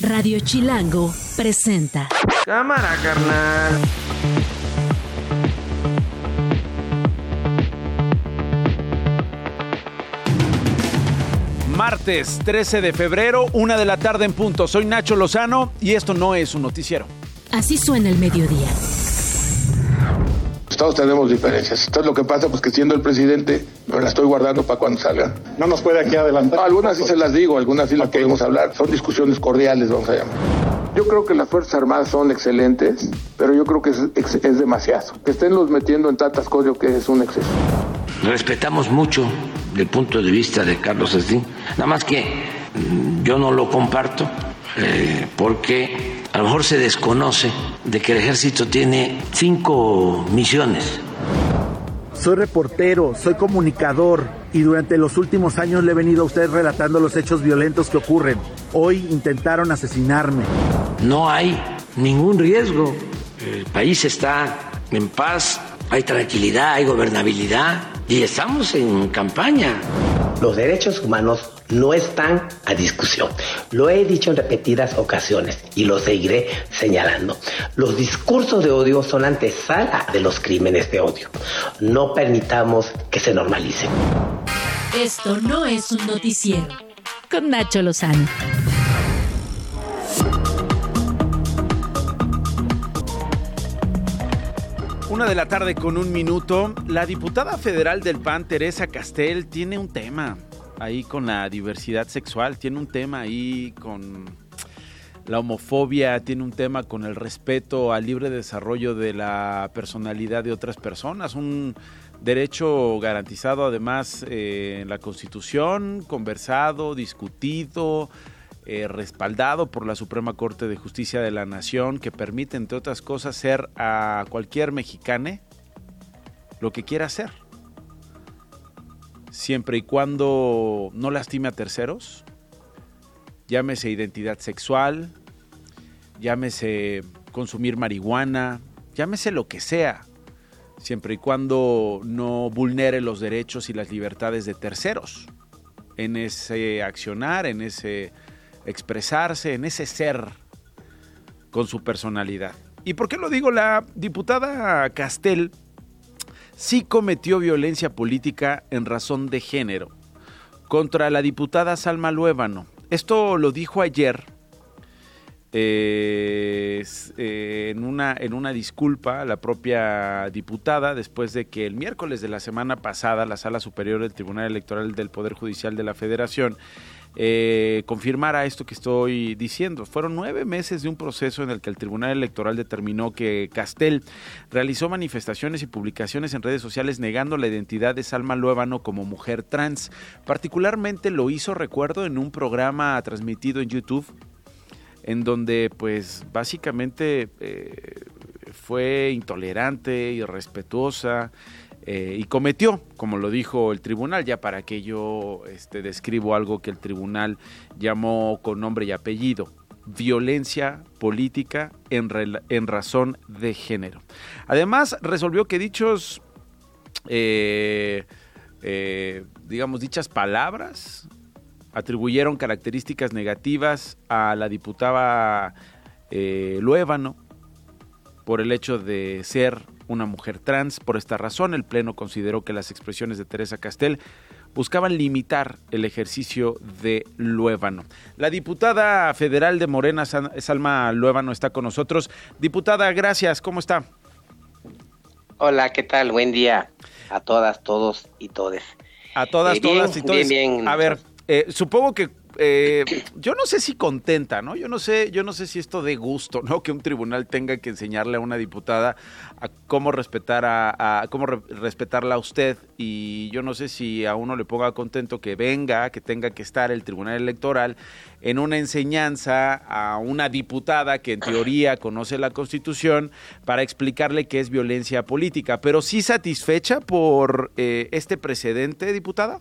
Radio Chilango presenta. Cámara, carnal. Martes 13 de febrero, una de la tarde en punto. Soy Nacho Lozano y esto no es un noticiero. Así suena el mediodía. Todos tenemos diferencias. Entonces lo que pasa, pues que siendo el presidente, la estoy guardando para cuando salga. No nos puede aquí adelantar. algunas sí se las digo, algunas sí las podemos hablar. Son discusiones cordiales, vamos a llamar. Yo creo que las Fuerzas Armadas son excelentes, pero yo creo que es, es, demasiado. Que estén los metiendo en tantas cosas, yo que es un exceso. Respetamos mucho el punto de vista de Carlos Slim, nada más que mm, yo no lo comparto eh, porque a lo mejor se desconoce de que el ejército tiene cinco misiones. Soy reportero, soy comunicador y durante los últimos años le he venido a usted relatando los hechos violentos que ocurren. Hoy intentaron asesinarme. No hay ningún riesgo. El país está en paz, hay tranquilidad, hay gobernabilidad y estamos en campaña. Los derechos humanos no están a discusión. Lo he dicho en repetidas ocasiones y lo seguiré señalando. Los discursos de odio son antesala de los crímenes de odio. No permitamos que se normalicen. Esto no es un noticiero. Con Nacho Lozano. Una de la tarde con un minuto, la diputada federal del PAN, Teresa Castel, tiene un tema ahí con la diversidad sexual, tiene un tema ahí con la homofobia, tiene un tema con el respeto al libre desarrollo de la personalidad de otras personas, un derecho garantizado además eh, en la Constitución, conversado, discutido, eh, respaldado por la Suprema Corte de Justicia de la Nación, que permite, entre otras cosas, ser a cualquier mexicane lo que quiera ser siempre y cuando no lastime a terceros, llámese identidad sexual, llámese consumir marihuana, llámese lo que sea, siempre y cuando no vulnere los derechos y las libertades de terceros, en ese accionar, en ese expresarse, en ese ser con su personalidad. ¿Y por qué lo digo? La diputada Castel sí cometió violencia política en razón de género contra la diputada Salma Luébano. Esto lo dijo ayer eh, eh, en, una, en una disculpa la propia diputada después de que el miércoles de la semana pasada la Sala Superior del Tribunal Electoral del Poder Judicial de la Federación eh, confirmara esto que estoy diciendo. Fueron nueve meses de un proceso en el que el Tribunal Electoral determinó que Castel realizó manifestaciones y publicaciones en redes sociales negando la identidad de Salma Luébano como mujer trans. Particularmente lo hizo, recuerdo, en un programa transmitido en YouTube en donde pues básicamente eh, fue intolerante, irrespetuosa, eh, y cometió, como lo dijo el tribunal, ya para que yo este, describo algo que el tribunal llamó con nombre y apellido, violencia política en, razón de género. Además, resolvió que dichos, eh, eh, digamos, dichas palabras atribuyeron características negativas a la diputada Luébano por el hecho de ser una mujer trans. Por esta razón, el Pleno consideró que las expresiones de Teresa Castel buscaban limitar el ejercicio de Luébano. La diputada federal de Morena, Salma Luébano, está con nosotros. Diputada, gracias. ¿Cómo está? Hola, ¿qué tal? Buen día a todas, todos y todes. A todas, eh, todas y todos. a ver, eh, supongo que eh, yo no sé si contenta, ¿no? Yo no sé, yo no sé si esto de gusto, ¿no? Que un tribunal tenga que enseñarle a una diputada a cómo respetar a, cómo respetarla a usted y yo no sé si a uno le ponga contento que venga, que tenga que estar el tribunal electoral en una enseñanza a una diputada que en teoría conoce la Constitución para explicarle que es violencia política, pero sí satisfecha por eh, este precedente, diputada.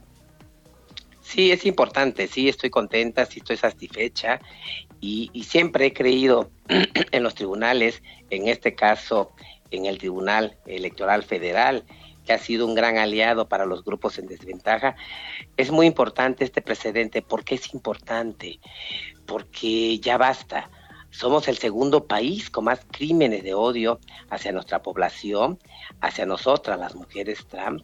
Sí, es importante, sí, estoy contenta, sí estoy satisfecha y, siempre he creído en los tribunales, en este caso en el Tribunal Electoral Federal, que ha sido un gran aliado para los grupos en desventaja. Es muy importante este precedente. ¿Por qué es importante? porque ya basta. Somos el segundo país con más crímenes de odio hacia nuestra población, hacia nosotras, las mujeres trans,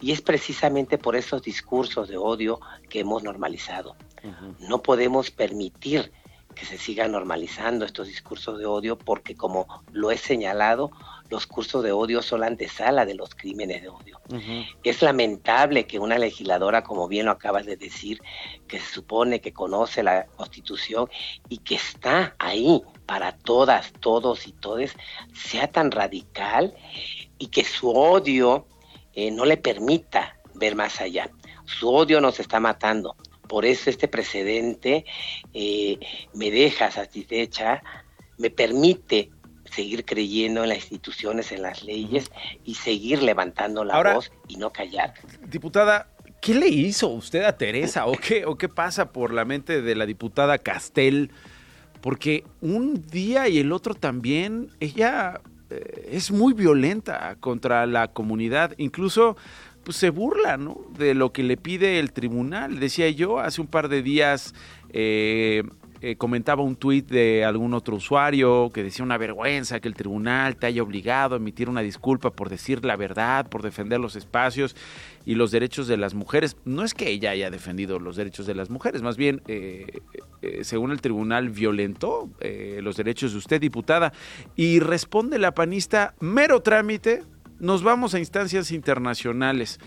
y es precisamente por esos discursos de odio que hemos normalizado. No podemos permitir que se sigan normalizando estos discursos de odio porque, como lo he señalado, los cursos de odio son la antesala de los crímenes de odio. Es lamentable que una legisladora, como bien lo acabas de decir, que se supone que conoce la Constitución y que está ahí para todas, todos y todes, sea tan radical y que su odio eh, no le permita ver más allá. Su odio nos está matando. Por eso este precedente eh, me deja satisfecha, me permite seguir creyendo en las instituciones, en las leyes y seguir levantando la voz y no callar. Diputada, ¿qué le hizo usted a Teresa o qué, o qué pasa por la mente de la diputada Castel? Porque un día y el otro también, ella eh, es muy violenta contra la comunidad, incluso pues, se burla ¿no? de lo que le pide el tribunal. Decía yo hace un par de días eh, eh, comentaba un tuit de algún otro usuario que decía una vergüenza que el tribunal te haya obligado a emitir una disculpa por decir la verdad, por defender los espacios y los derechos de las mujeres. No es que ella haya defendido los derechos de las mujeres, más bien, eh, eh, según el tribunal, violentó los derechos de usted, diputada. Y responde la panista, mero trámite, nos vamos a instancias internacionales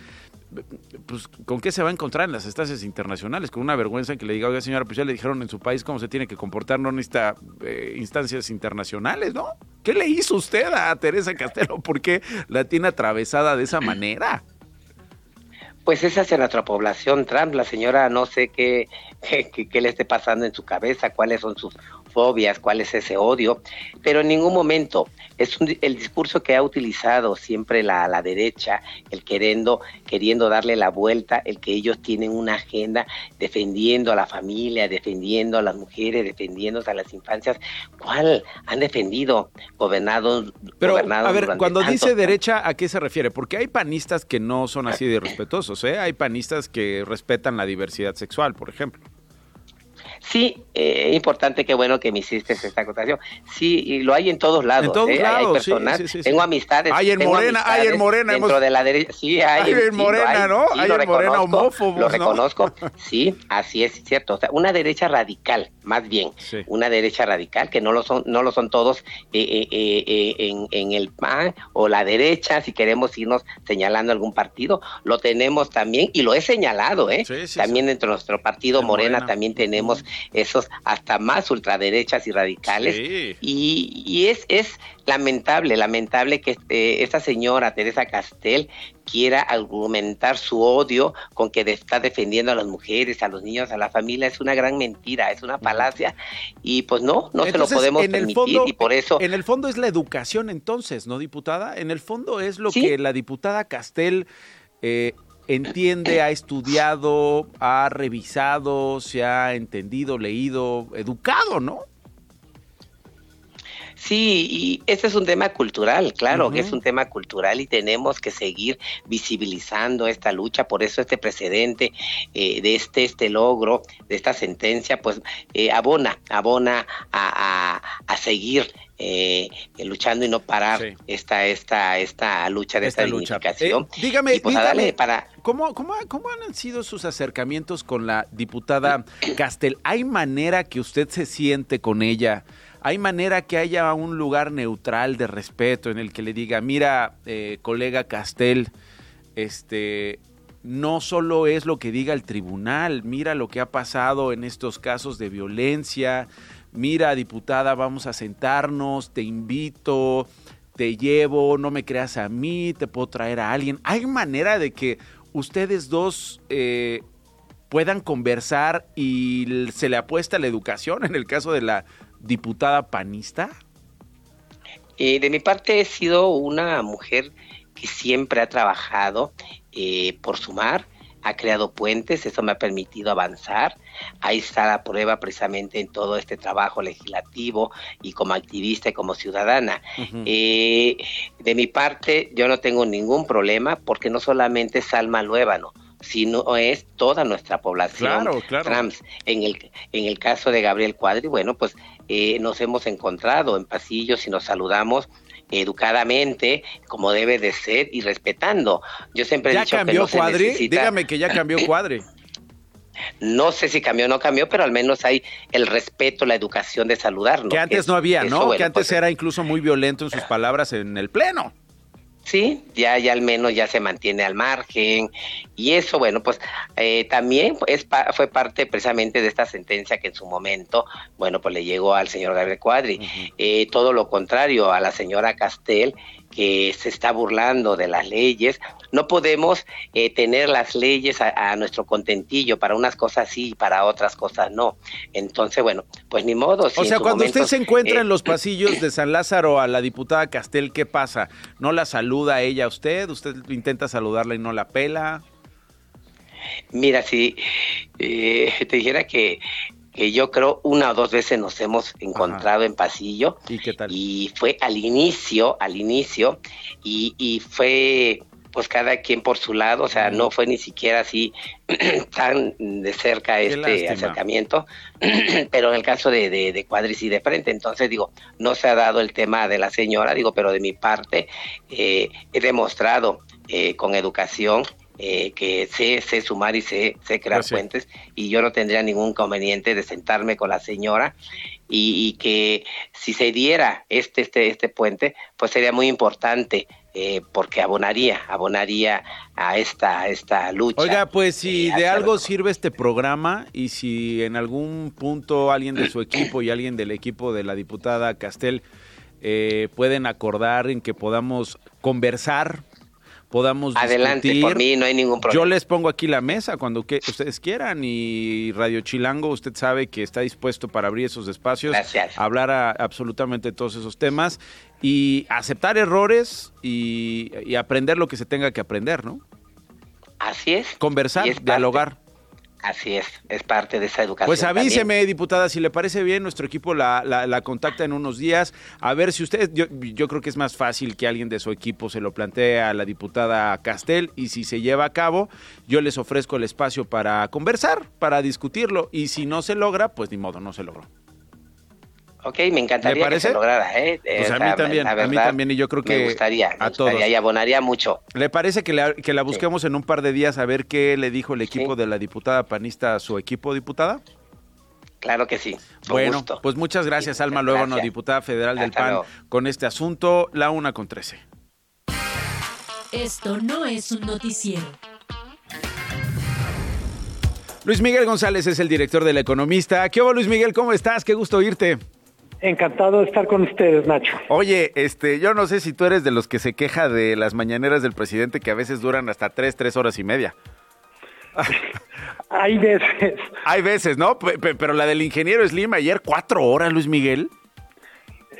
pues, ¿con qué se va a encontrar en las estancias internacionales? Con una vergüenza en que le diga, oiga señora, pues ya le dijeron en su país cómo se tiene que comportar, no necesita eh, instancias internacionales, ¿no? ¿Qué le hizo usted a Teresa Castelo? ¿Por qué la tiene atravesada de esa manera? Pues es nuestra población Trump. La señora no sé qué, qué, qué, le esté pasando en su cabeza, cuáles son sus fobias, cuál es ese odio, pero en ningún momento es el discurso que ha utilizado siempre la, la derecha, el queriendo, queriendo darle la vuelta, el que ellos tienen una agenda defendiendo a la familia, defendiendo a las mujeres, defendiendo a las infancias. ¿Cuál han defendido gobernados? Pero, a ver, cuando dice derecha, ¿a qué se refiere? Porque hay panistas que no son así de respetuosos, ¿eh? Hay panistas que respetan la diversidad sexual, por ejemplo. Sí, eh, es importante, que bueno que me hiciste esta acotación. Sí, y lo hay en todos lados. En todos ¿eh? lados, hay personas, tengo amistades. Hay en Morena, hay en Morena. Dentro de la derecha, sí, hay. en Morena, ¿no? hay en Morena homófobos, Lo reconozco, sí, así es, cierto. O sea, una derecha radical, más bien, una derecha radical, que no lo son, no lo son todos eh, en, en el PAN o la derecha, si queremos irnos señalando algún partido, lo tenemos también, y lo he señalado, ¿eh? también dentro de nuestro partido Morena también tenemos esos hasta más ultraderechas y radicales. Y, es, es lamentable, lamentable que este, esta señora Teresa Castel quiera argumentar su odio con que está defendiendo a las mujeres, a los niños, a la familia, es una gran mentira, es una palacia y pues no, no se lo podemos permitir y por eso... En el fondo es la educación entonces, ¿no, diputada? En el fondo es lo que la diputada Castel eh, entiende, ha estudiado, ha revisado, se ha entendido, leído, educado, ¿no? Sí, y este es un tema cultural, claro que es un tema cultural y tenemos que seguir visibilizando esta lucha, por eso este precedente eh, de este, este logro, de esta sentencia, pues eh, abona, abona a, a seguir eh, luchando y no parar esta, esta, esta lucha de esta, dignificación. Eh, dígame, pues, para... ¿cómo, cómo, cómo han sido sus acercamientos con la diputada Castel? ¿Hay manera que usted se siente con ella? ¿Hay manera que haya un lugar neutral de respeto en el que le diga, mira, eh, colega Castel, este, no solo es lo que diga el tribunal, mira lo que ha pasado en estos casos de violencia, mira, diputada, vamos a sentarnos, te invito, te llevo, no me creas a mí, te puedo traer a alguien. ¿Hay manera de que ustedes dos eh, puedan conversar y se le apuesta la educación en el caso de la diputada panista? Eh, de mi parte he sido una mujer que siempre ha trabajado eh, por sumar, ha creado puentes, eso me ha permitido avanzar. Ahí está la prueba precisamente en todo este trabajo legislativo y como activista y como ciudadana. Eh, de mi parte, yo no tengo ningún problema porque no solamente es Salma Luébano, sino es toda nuestra población trans. En el, en el caso de Gabriel Cuadri, bueno, pues eh, nos hemos encontrado en pasillos y nos saludamos educadamente, como debe de ser y respetando. Yo siempre he dicho cambió que no Cuadri? Dígame que ya cambió Cuadri. No sé si cambió o no cambió, pero al menos hay el respeto, la educación de saludarnos. Que antes no había, ¿no? que antes pues, era incluso muy violento en sus palabras en el pleno. Sí, ya, ya al menos ya se mantiene al margen y eso, bueno, pues eh, también es, fue parte precisamente de esta sentencia que en su momento, bueno, pues le llegó al señor Gabriel Cuadri. Eh, todo lo contrario a la señora Castel, que se está burlando de las leyes. No podemos eh, tener las leyes a, nuestro contentillo, para unas cosas sí y para otras cosas no. Entonces, bueno, pues ni modo. o sea, cuando usted se encuentra en los pasillos de San Lázaro a la diputada Castel, ¿qué pasa? ¿No la saluda ella a usted? ¿Usted intenta saludarla y no la pela? Mira, si eh, te dijera que que yo creo una o dos veces nos hemos encontrado en pasillo. ¿Y qué tal? Y fue al inicio, al inicio, y, y fue pues cada quien por su lado, o sea, no fue ni siquiera así tan de cerca este acercamiento, pero en el caso de, de, Cuadris y de frente, entonces digo, no se ha dado el tema de la señora, digo, pero de mi parte eh, he demostrado eh, con educación eh, que sé, sé sumar y sé, sé crear puentes y yo no tendría ningún inconveniente de sentarme con la señora y, que si se diera este, este, este puente, pues sería muy importante eh, porque abonaría, abonaría a esta, esta lucha. Oiga, pues si eh, de algo sirve este programa y si en algún punto alguien de su equipo y alguien del equipo de la diputada Castel pueden acordar en que podamos conversar podamos Adelante, por mí no hay ningún problema. Yo les pongo aquí la mesa cuando que ustedes quieran y Radio Chilango, usted sabe que está dispuesto para abrir esos espacios, hablar a, absolutamente todos esos temas y aceptar errores y, y, aprender lo que se tenga que aprender, ¿no? Así es. Conversar, dialogar. Así es, es parte de esa educación. Pues avíseme, diputada, si le parece bien, nuestro equipo la, la, contacta en unos días. A ver si usted, yo, yo, creo que es más fácil que alguien de su equipo se lo plantee a la diputada Castel y si se lleva a cabo, yo les ofrezco el espacio para conversar, para discutirlo y si no se logra, pues ni modo, no se logró. Ok, me encantaría que se lograra, ¿eh? Pues a mí también, a mí también, y yo creo que me gustaría, a todos. y abonaría mucho. ¿Le parece que, la busquemos en un par de días a ver qué le dijo el equipo de la diputada panista a su equipo, diputada? Claro que sí. bueno, pues muchas gracias, Alma Luego, diputada federal del PAN, con este asunto, la una con trece. Esto no es un noticiero. Luis Miguel González es el director del Economista. ¿Qué hubo, Luis Miguel? ¿Cómo estás? Qué gusto oírte. Encantado de estar con ustedes, Nacho. Oye, este, yo no sé si tú eres de los que se queja de las mañaneras del presidente que a veces duran hasta tres, tres horas y media. Hay veces. Hay veces, ¿no? Pero la del ingeniero Slim ayer cuatro horas, Luis Miguel.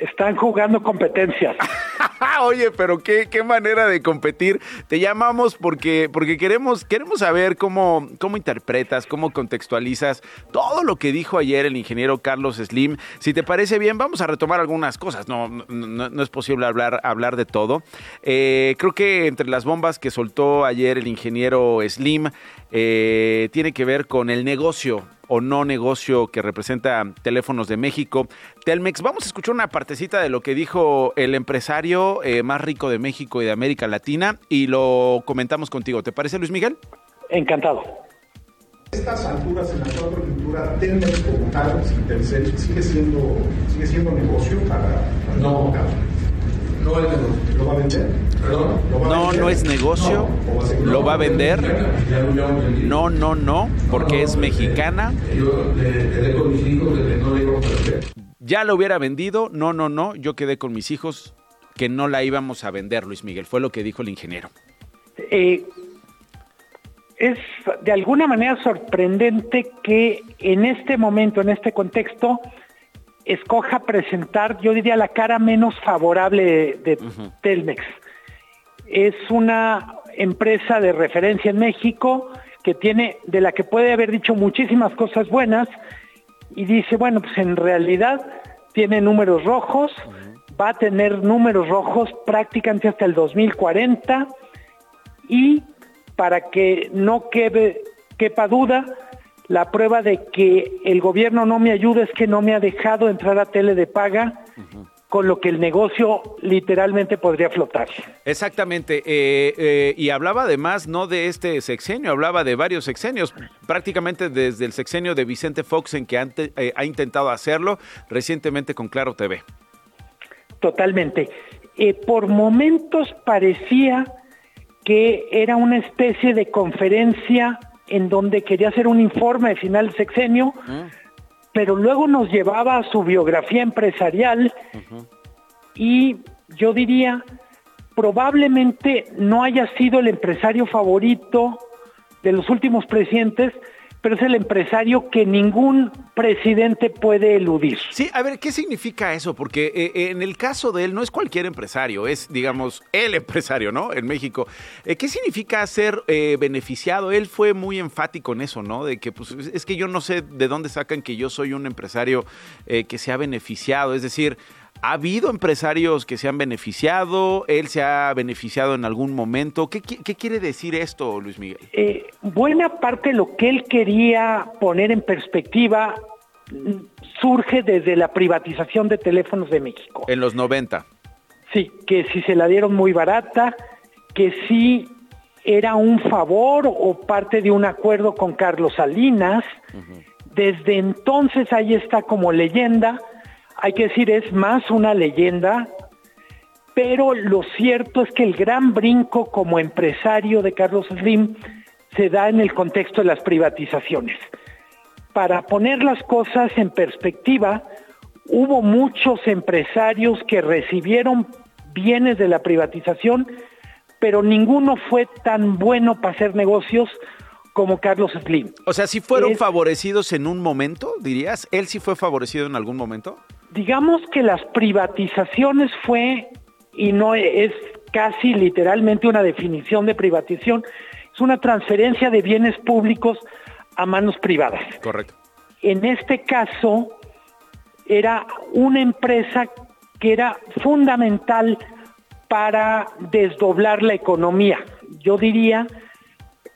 Están jugando competencias. Oye, pero qué, qué manera de competir. Te llamamos porque, porque queremos, queremos saber cómo, cómo interpretas, cómo contextualizas todo lo que dijo ayer el ingeniero Carlos Slim. Si te parece bien, vamos a retomar algunas cosas. No, no, es posible hablar, hablar de todo. Eh, creo que entre las bombas que soltó ayer el ingeniero Slim, eh, tiene que ver con el negocio o no negocio que representa Teléfonos de México. Telmex, vamos a escuchar una partecita de lo que dijo el empresario eh, más rico de México y de América Latina y lo comentamos contigo. ¿Te parece, Luis Miguel? Encantado. Estas alturas en la cultura Telmex como tal, sigue siendo, sigue siendo negocio para... No, no es negocio. ¿Lo va a vender? Perdón. no, no es negocio. ¿Lo va a vender? No, no, no, porque es mexicana. Ya lo hubiera vendido. No, no, no. Yo quedé con mis hijos que no la íbamos a vender, Luis Miguel. Fue lo que dijo el ingeniero. Eh, es de alguna manera sorprendente que en este momento, en este contexto, escoja presentar, yo diría, la cara menos favorable de, Telmex. Es una empresa de referencia en México que tiene, de la que puede haber dicho muchísimas cosas buenas, y dice, bueno, pues en realidad tiene números rojos, va a tener números rojos prácticamente hasta el 2040, y para que no quede, quepa duda, la prueba de que el gobierno no me ayuda es que no me ha dejado entrar a tele de paga con lo que el negocio literalmente podría flotar. Exactamente, eh, eh, y hablaba además no de este sexenio, hablaba de varios sexenios, prácticamente desde el sexenio de Vicente Fox en que eh, ha intentado hacerlo recientemente con Claro TV. Totalmente. por momentos parecía que era una especie de conferencia en donde quería hacer un informe de final de sexenio, pero luego nos llevaba a su biografía empresarial y yo diría, probablemente no haya sido el empresario favorito de los últimos presidentes, pero es el empresario que ningún presidente puede eludir. Sí, a ver, ¿qué significa eso? Porque eh, eh, en el caso de él no es cualquier empresario, es, digamos, el empresario, ¿no? En México. Eh, ¿Qué significa ser beneficiado? Él fue muy enfático en eso, ¿no? De que, pues, es que yo no sé de dónde sacan que yo soy un empresario que se ha beneficiado. Es decir, ¿Ha habido empresarios que se han beneficiado? ¿Él se ha beneficiado en algún momento? ¿Qué, quiere decir esto, Luis Miguel? Eh, buena parte de lo que él quería poner en perspectiva surge desde la privatización de teléfonos de México. En los 90. Sí, que si se la dieron muy barata, que si era un favor o parte de un acuerdo con Carlos Salinas. Desde entonces ahí está como leyenda hay que decir, es más una leyenda, pero lo cierto es que el gran brinco como empresario de Carlos Slim se da en el contexto de las privatizaciones. Para poner las cosas en perspectiva, hubo muchos empresarios que recibieron bienes de la privatización, pero ninguno fue tan bueno para hacer negocios como Carlos Slim. O sea, si fueron favorecidos en un momento, dirías, ¿él sí fue favorecido en algún momento? Digamos que las privatizaciones fue, y no es casi literalmente una definición de privatización, es una transferencia de bienes públicos a manos privadas. Correcto. En este caso, era una empresa que era fundamental para desdoblar la economía. Yo diría,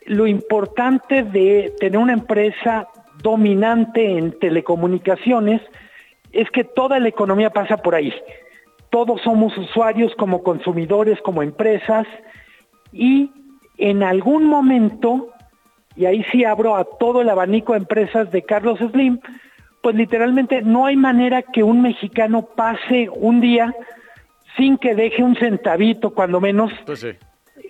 lo importante de tener una empresa dominante en telecomunicaciones es que toda la economía pasa por ahí. Todos somos usuarios como consumidores, como empresas, y en algún momento, y ahí sí abro a todo el abanico de empresas de Carlos Slim, pues literalmente no hay manera que un mexicano pase un día sin que deje un centavito, cuando menos, pues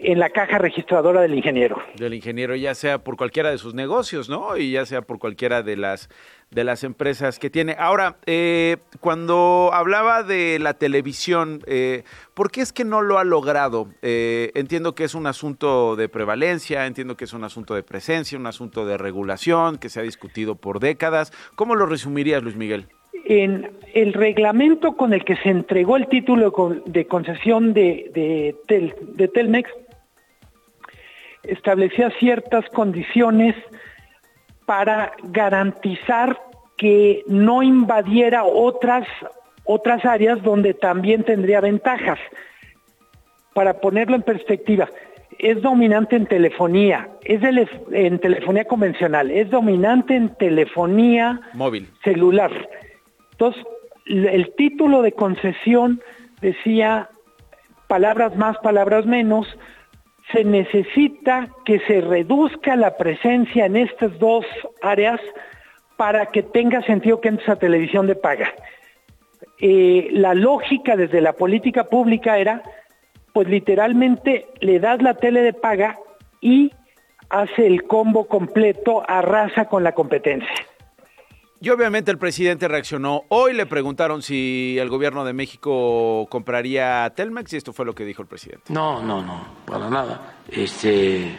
en la caja registradora del ingeniero. Del ingeniero, ya sea por cualquiera de sus negocios, ¿no? Y ya sea por cualquiera de las de las empresas que tiene. Ahora, eh, cuando hablaba de la televisión, eh, ¿por qué es que no lo ha logrado? Eh, entiendo que es un asunto de prevalencia, entiendo que es un asunto de presencia, un asunto de regulación que se ha discutido por décadas. ¿Cómo lo resumirías, Luis Miguel? En el reglamento con el que se entregó el título de concesión de, de, de Telmex establecía ciertas condiciones para garantizar que no invadiera otras, otras áreas donde también tendría ventajas. Para ponerlo en perspectiva, es dominante en telefonía, es en telefonía convencional, es dominante en telefonía móvil celular. Entonces, el título de concesión decía palabras más, palabras menos, se necesita que se reduzca la presencia en estas dos áreas para que tenga sentido que entres a televisión de paga. Eh, la lógica desde la política pública era, pues literalmente le das la tele de paga y hace el combo completo, arrasa con la competencia. Y obviamente el presidente reaccionó. Hoy le preguntaron si el gobierno de México compraría Telmex y esto fue lo que dijo el presidente. No, no, no, para nada. Este,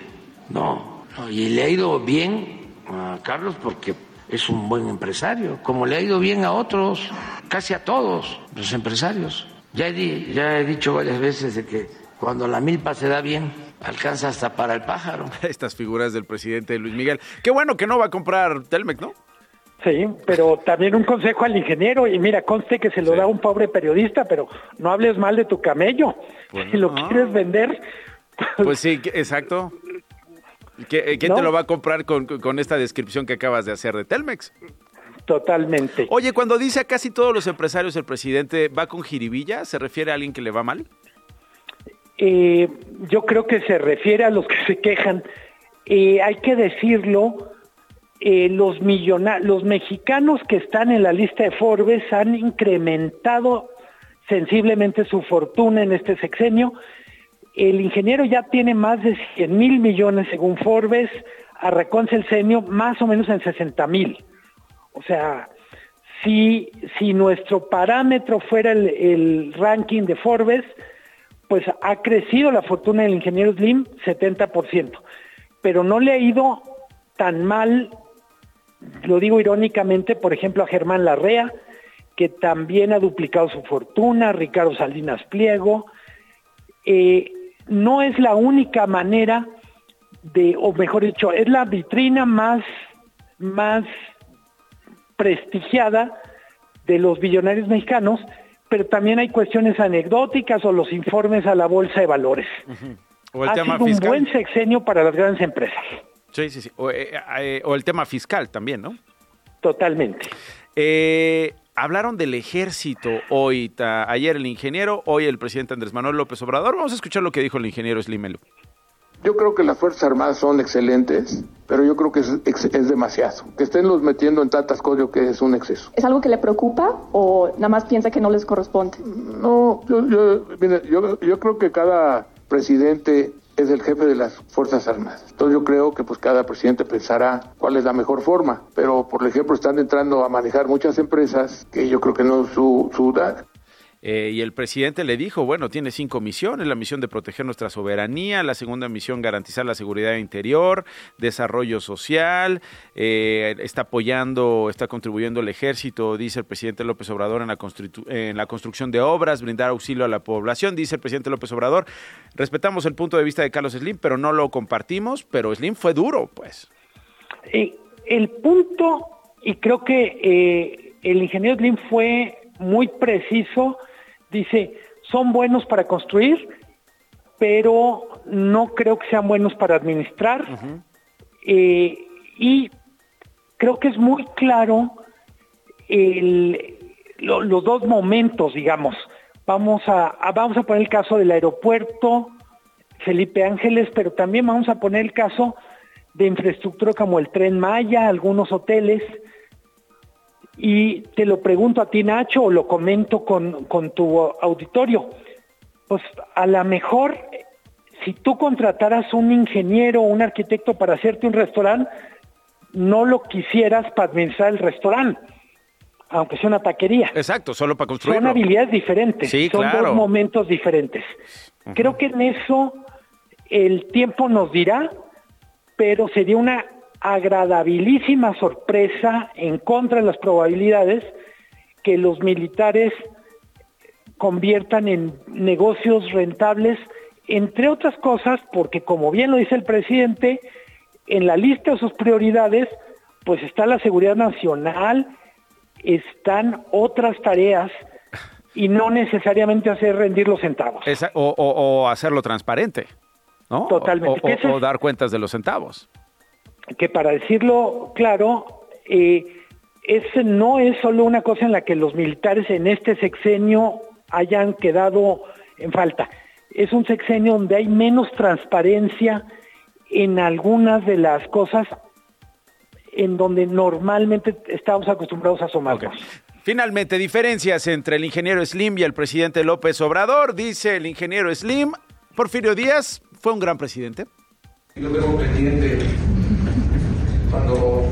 no, y le ha ido bien a Carlos porque es un buen empresario, como le ha ido bien a otros, casi a todos los empresarios. Ya he, ya he dicho varias veces de que cuando la milpa se da bien, alcanza hasta para el pájaro. Estas figuras del presidente Luis Miguel. Qué bueno que no va a comprar Telmex, ¿no? Sí, pero también un consejo al ingeniero, y mira, conste que se lo da un pobre periodista, pero no hables mal de tu camello. si lo quieres vender. Pues sí, exacto. ¿Quién te lo va a comprar con, con esta descripción que acabas de hacer de Telmex? Totalmente. Oye, cuando dice a casi todos los empresarios el presidente va con jiribilla, ¿se refiere a alguien que le va mal? Eh, yo creo que se refiere a los que se quejan. Eh, hay que decirlo, eh, los, los mexicanos que están en la lista de Forbes han incrementado sensiblemente su fortuna en este sexenio. El ingeniero ya tiene más de 100 mil millones según Forbes, Arracón Celsenio más o menos en 60 mil. O sea, si, si nuestro parámetro fuera el, ranking de Forbes, pues ha crecido la fortuna del ingeniero Slim 70%, pero no le ha ido tan mal, lo digo irónicamente, por ejemplo, a Germán Larrea, que también ha duplicado su fortuna, Ricardo Salinas Pliego. Eh, no es la única manera de, o mejor dicho, es la vitrina más, más prestigiada de los billonarios mexicanos, pero también hay cuestiones anecdóticas o los informes a la bolsa de valores. o el ha sido un buen sexenio para las grandes empresas. Sí, sí, sí. O, eh, eh, el tema fiscal también, ¿no? Totalmente. Eh, hablaron del ejército hoy, ayer el ingeniero, hoy el presidente Andrés Manuel López Obrador. Vamos a escuchar lo que dijo el ingeniero Slimelu. Yo creo que las Fuerzas Armadas son excelentes, pero yo creo que es, es, demasiado. Que estén los metiendo en tantas cosas, yo que es un exceso. ¿Es algo que le preocupa o nada más piensa que no les corresponde? No, yo, yo, yo, creo que cada presidente es el jefe de las Fuerzas Armadas. Entonces yo creo que pues cada presidente pensará cuál es la mejor forma, pero por ejemplo están entrando a manejar muchas empresas que yo creo que no es su, su eh, y el presidente le dijo, bueno, tiene cinco misiones, la misión de proteger nuestra soberanía, la segunda misión garantizar la seguridad interior, desarrollo social, eh, está apoyando, está contribuyendo el ejército, dice el presidente López Obrador, en la, en la construcción de obras, brindar auxilio a la población, dice el presidente López Obrador. Respetamos el punto de vista de Carlos Slim, pero no lo compartimos, pero Slim fue duro, pues. el punto, y creo que eh, el ingeniero Slim fue muy preciso dice, son buenos para construir, pero no creo que sean buenos para administrar. Eh, y creo que es muy claro los dos momentos, digamos. Vamos a, vamos a poner el caso del aeropuerto Felipe Ángeles, pero también vamos a poner el caso de infraestructura como el tren Maya, algunos hoteles, y te lo pregunto a ti, Nacho, o lo comento con, con tu auditorio. Pues a lo mejor, si tú contrataras un ingeniero o un arquitecto para hacerte un restaurante, no lo quisieras para administrar el restaurante, aunque sea una taquería. Exacto, solo para construirlo. Son habilidades diferentes, sí, son dos momentos diferentes. Creo que en eso el tiempo nos dirá, pero sería una agradabilísima sorpresa en contra de las probabilidades que los militares conviertan en negocios rentables, entre otras cosas, porque como bien lo dice el presidente, en la lista de sus prioridades, pues está la seguridad nacional, están otras tareas y no necesariamente hacer rendir los centavos. o, hacerlo transparente, ¿no? Totalmente. o dar cuentas de los centavos que para decirlo claro, eh, ese no es solo una cosa en la que los militares en este sexenio hayan quedado en falta. Es un sexenio donde hay menos transparencia en algunas de las cosas en donde normalmente estamos acostumbrados a asomarnos. Finalmente, diferencias entre el ingeniero Slim y el presidente López Obrador. Dice el ingeniero Slim, Porfirio Díaz fue un gran presidente. Yo veo pendiente cuando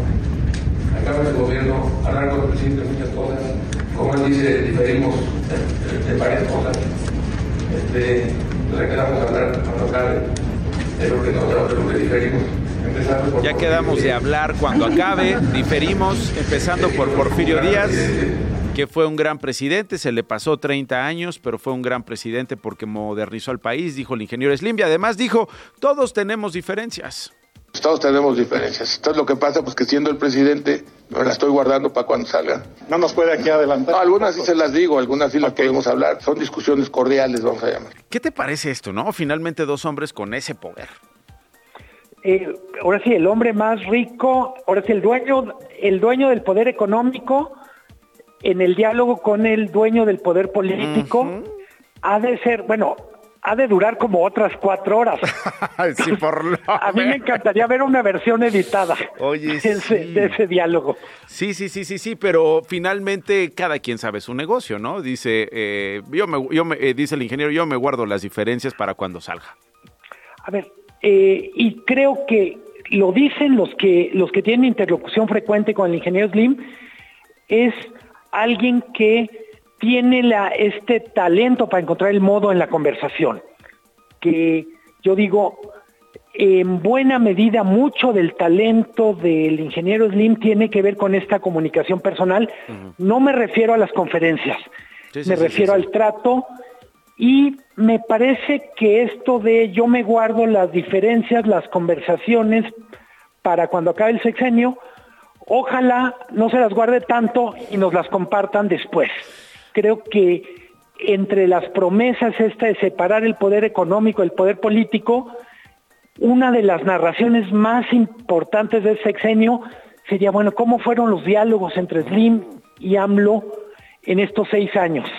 acabe el gobierno, hablar con el presidente de muchas cosas. Como él dice, diferimos de, varias cosas. Este, nos quedamos a hablar cuando acabe de lo que, no, de lo que diferimos. Ya quedamos de hablar cuando acabe, diferimos, empezando por Porfirio Díaz, que fue un gran presidente, se le pasó 30 años, pero fue un gran presidente porque modernizó al país, dijo el ingeniero Slim, y además dijo, todos tenemos diferencias. Todos tenemos diferencias. Entonces lo que pasa, pues que siendo el presidente, me la estoy guardando para cuando salga. No nos puede aquí adelantar. algunas sí se las digo, algunas sí las podemos hablar. Son discusiones cordiales, vamos a llamar. ¿Qué te parece esto, no? Finalmente dos hombres con ese poder. eh, ahora sí, el hombre más rico, ahora sí, el dueño, el dueño del poder económico, en el diálogo con el dueño del poder político, ha de ser, bueno, ha de durar como otras cuatro horas. sí, por lo A mí me encantaría ver una versión editada Oye, de, ese, sí. de ese diálogo. Sí, sí, sí, sí, sí, pero finalmente cada quien sabe su negocio, ¿no? Dice, eh, yo me, yo me- eh, dice el ingeniero, yo me guardo las diferencias para cuando salga. A ver, eh, y creo que lo dicen los que los que tienen interlocución frecuente con el ingeniero Slim, es alguien que tiene la, este talento para encontrar el modo en la conversación. Que yo digo, en buena medida mucho del talento del ingeniero Slim tiene que ver con esta comunicación personal. No me refiero a las conferencias, Sí, sí, me sí, refiero al trato y me parece que esto de yo me guardo las diferencias, las conversaciones para cuando acabe el sexenio, ojalá no se las guarde tanto y nos las compartan después. Creo que entre las promesas esta de separar el poder económico del poder político, una de las narraciones más importantes del sexenio sería, bueno, ¿cómo fueron los diálogos entre Slim y AMLO en estos seis años?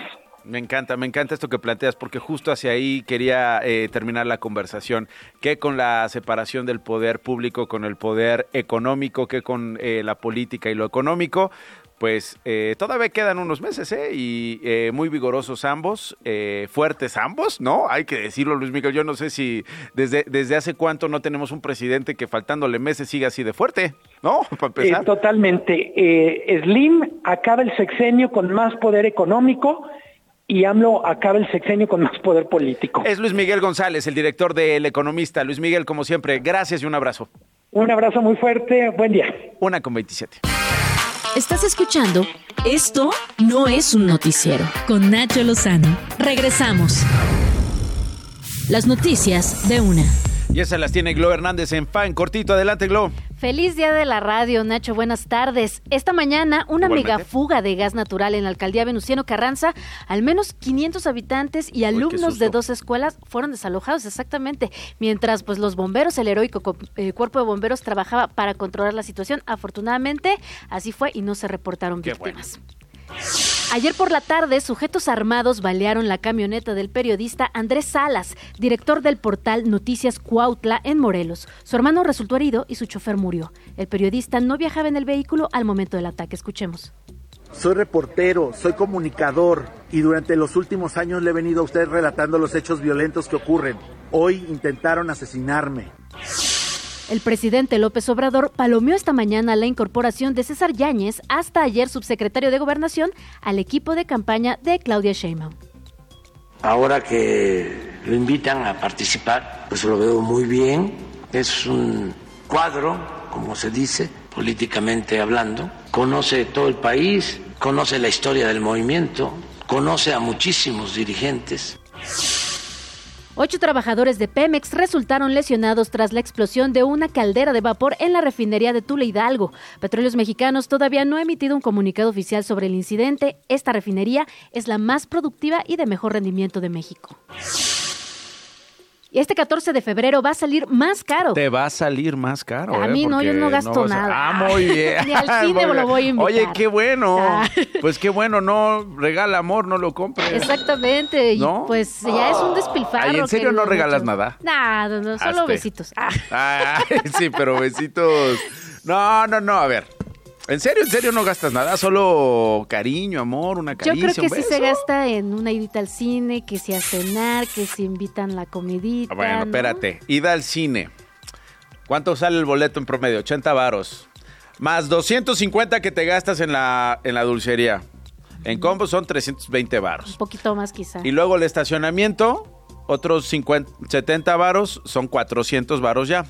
Me encanta, me encanta esto que planteas, porque justo hacia ahí quería eh, terminar la conversación. ¿Qué con la separación del poder público con el poder económico? ¿Qué con eh, la política y lo económico? Pues eh, todavía quedan unos meses, ¿eh? Y eh, muy vigorosos ambos, eh, fuertes ambos, ¿no? Hay que decirlo, Luis Miguel. Yo no sé si desde, desde hace cuánto no tenemos un presidente que faltándole meses siga así de fuerte, ¿no? Para Eh, empezar. totalmente. Eh, Slim acaba el sexenio con más poder económico y AMLO acaba el sexenio con más poder político. Es Luis Miguel González, el director de El Economista. Luis Miguel, como siempre, gracias y un abrazo. Un abrazo muy fuerte, buen día. Una con 27. Estás escuchando Esto no es un noticiero con Nacho Lozano. Regresamos. Las noticias de una. Y esas las tiene Glo Hernández en fan. Cortito, adelante, Glo. Feliz día de la radio, Nacho. Buenas tardes. Esta mañana, una Igualmente. mega fuga de gas natural en la alcaldía Venustiano Carranza. Al menos 500 habitantes y alumnos de dos escuelas fueron desalojados, exactamente. Mientras, pues, los bomberos, el heroico co- eh, cuerpo de bomberos, trabajaba para controlar la situación. Afortunadamente, así fue y no se reportaron Qué víctimas. Ayer por la tarde, sujetos armados balearon la camioneta del periodista Andrés Salas, director del portal Noticias Cuautla en Morelos. Su hermano resultó herido y su chofer murió. El periodista no viajaba en el vehículo al momento del ataque. Escuchemos. Soy reportero, soy comunicador y durante los últimos años le he venido a usted relatando los hechos violentos que ocurren. Hoy intentaron asesinarme. El presidente López Obrador palomeó esta mañana la incorporación de César Yáñez, hasta ayer subsecretario de Gobernación, al equipo de campaña de Claudia Sheinbaum. Ahora que lo invitan a participar, pues lo veo muy bien. Es un cuadro, como se dice, políticamente hablando. Conoce todo el país, conoce la historia del movimiento, conoce a muchísimos dirigentes. Ocho trabajadores de Pemex resultaron lesionados tras la explosión de una caldera de vapor en la refinería de Tula Hidalgo. Petróleos Mexicanos todavía no ha emitido un comunicado oficial sobre el incidente. Esta refinería es la más productiva y de mejor rendimiento de México. Y este 14 de febrero va a salir más caro. Te va a salir más caro. A ¿eh? mí no, yo no gasto a- nada. Ah, muy bien. Ni al cine Muy lo voy a invitar. Oye, qué bueno. Ah. Pues qué bueno, no regala amor, no lo compres. Exactamente. Y ¿No? pues ya es un despilfarro. Ay, ¿en serio no regalas nada? Nada, no, solo Hazte. besitos. Ah. Ay, sí, pero besitos. No, no, no, a ver. ¿En serio, en serio no gastas nada? Solo cariño, amor, una Yo caricia, creo que un sí se gasta en una idita al cine, que si a cenar, que si invitan la comidita. Ah, Bueno, ¿no? espérate. Ida al cine. ¿Cuánto sale el boleto en promedio? 80 varos. Más 250 que te gastas en la, en la dulcería. En combo son 320 varos. Un poquito más quizá. Y luego el estacionamiento, otros 50, 70 varos, son 400 varos ya.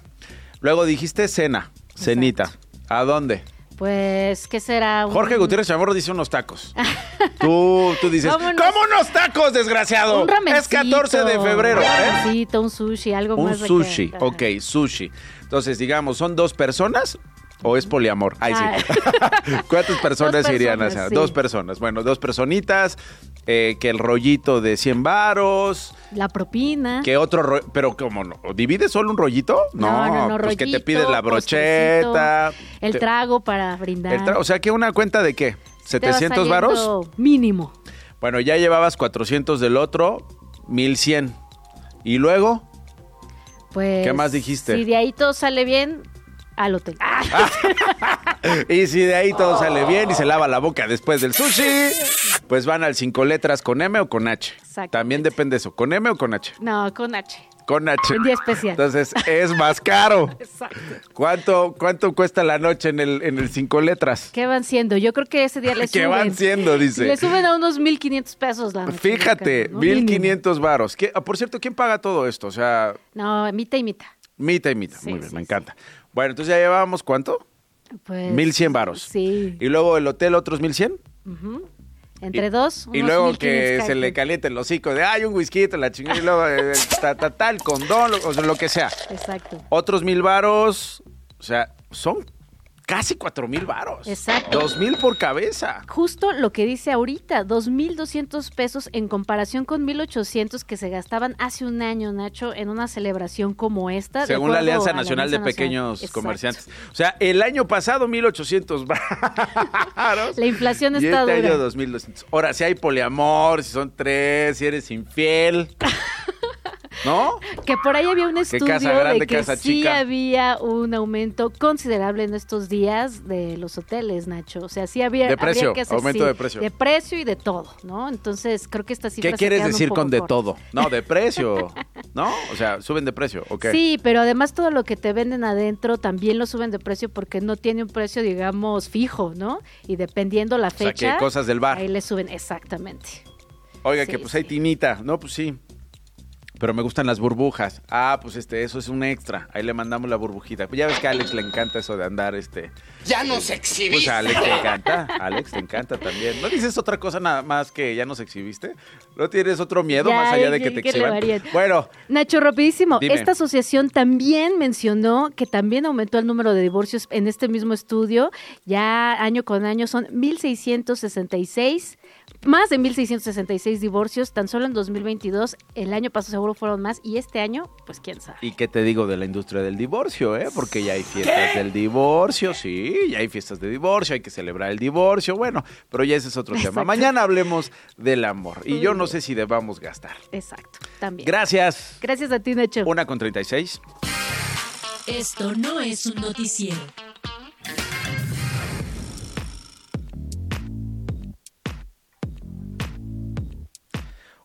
Luego dijiste cena, cenita. ¿A dónde? Pues, ¿qué será? Un- Jorge Gutiérrez Chamorro dice unos tacos. tú, tú dices. ¿cómo unos tacos, desgraciado? Un es 14 de febrero, Un ¿eh? un sushi, algo Un más. de sushi, ok, sushi. Entonces, digamos, ¿son dos personas o es poliamor? Ay, sí. ¿Cuántas personas irían a personas, cenar? sí. Dos personas. Bueno, dos personitas. eh, que el rollito de 100 varos, La propina. que otro ro- pero como no, ¿divides solo un rollito? No, no, no, pues que te pides la brocheta. El te- trago para brindar. el tra- o sea, que una cuenta de qué? Te va ¿700 varos? Mínimo. Bueno, ya llevabas 400 del otro, 1100. Y luego, Pues. ¿Qué más dijiste? Si de ahí todo sale bien, al hotel. Y si de ahí todo sale bien y se lava la boca después del sushi, pues van al cinco letras con M o con H. También depende eso, con M o con H. no, con H. Con H. Un día especial. Entonces es más caro. Exacto. ¿Cuánto, cuánto cuesta la noche en el, en el cinco letras? ¿Qué van siendo? Yo creo que ese día le ¿Qué suben. van siendo? Dice. Le suben a unos 1.500 pesos la noche. Fíjate, ¿no? Mínimo. 1500 varos. ¿Qué- ah, Por cierto, ¿quién paga todo esto? O sea, No, mitad y mitad. mitad y mitad. Sí, Muy bien, sí, me sí. Bueno, entonces ya llevábamos cuánto? Pues, 1100 varos. Sí. Y luego el hotel otros 1100. Ujú. Entre dos. Y unos luego 1500 que se le caliente el hocico de, ay, un whisky, la chingada, y luego eh, ta, ta, ta, el condón, lo- o sea, lo que sea. Exacto. Otros mil varos, o sea, son casi cuatro mil varos. Exacto. Dos mil por cabeza. Justo lo que dice ahorita, 2.200 pesos en comparación con 1.800 que se gastaban hace un año, Nacho, en una celebración como esta. Según la Alianza la Nacional de Nacional. Pequeños. Comerciantes. O sea, el año pasado 1800 varos. La inflación y está este dura. año 2200. Ahora, si hay poliamor, si son tres, si eres infiel. ¿No? Que por ahí había un estudio casa grande, de que sí chica. había un aumento considerable en estos días de los hoteles, Nacho. O sea, sí había, De precio, habría que hacer, aumento sí, de precio. De precio y de todo, ¿no? Entonces, creo que esta cifra ¿Qué quieres decir con de cortas. todo? No, de precio. ¿No? O sea, suben de precio. Ok. Sí, pero además todo lo que te venden adentro también lo suben de precio porque no tiene un precio, digamos, fijo, ¿no? Y dependiendo la sea, fecha. que cosas del bar. Ahí le suben, exactamente. Oiga, Sí, que pues hay tinita. No, pues sí. Pero me gustan las burbujas. Ah, pues este, eso es un extra. Ahí le mandamos la burbujita. Pues ya ves que a Alex le encanta eso de andar, este. Ya nos Pues exhibiste. a Alex te encanta. A Alex te encanta también. ¿No dices otra cosa nada más que ya nos exhibiste? ¿No tienes otro miedo Ya, más allá de que te le exhiban? Bueno, Nacho, rapidísimo. Dime. Esta asociación también mencionó que también aumentó el número de divorcios en este mismo estudio. Ya año con año son 1.666, más de 1.666 divorcios tan solo en 2022. El año pasado seguro fueron más y este año, pues quién sabe. ¿y qué te digo de la industria del divorcio, eh? Porque ya hay fiestas del divorcio, sí, ya hay fiestas de divorcio, hay que celebrar el divorcio, bueno, pero ya ese es otro tema. Mañana hablemos del amor y yo no sé si debamos gastar. Exacto, también. Gracias. Gracias a ti, Nacho. Una con 36. Esto no es un noticiero.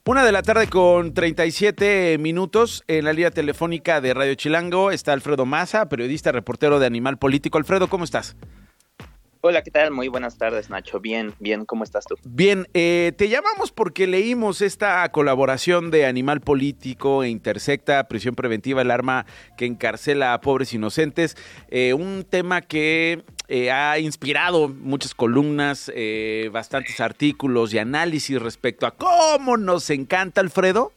Una de la tarde con 37 minutos en la línea telefónica de Radio Chilango está Alfredo Maza, periodista, reportero de Animal Político. Alfredo, ¿cómo estás? Hola, ¿qué tal? Muy buenas tardes, Nacho. Bien, bien, ¿cómo estás tú? Bien, eh, te llamamos porque leímos esta colaboración de Animal Político e Intersecta, prisión preventiva, el arma que encarcela a pobres inocentes, eh, un tema que eh, ha inspirado muchas columnas, eh, bastantes artículos y análisis respecto a cómo nos encanta, Alfredo,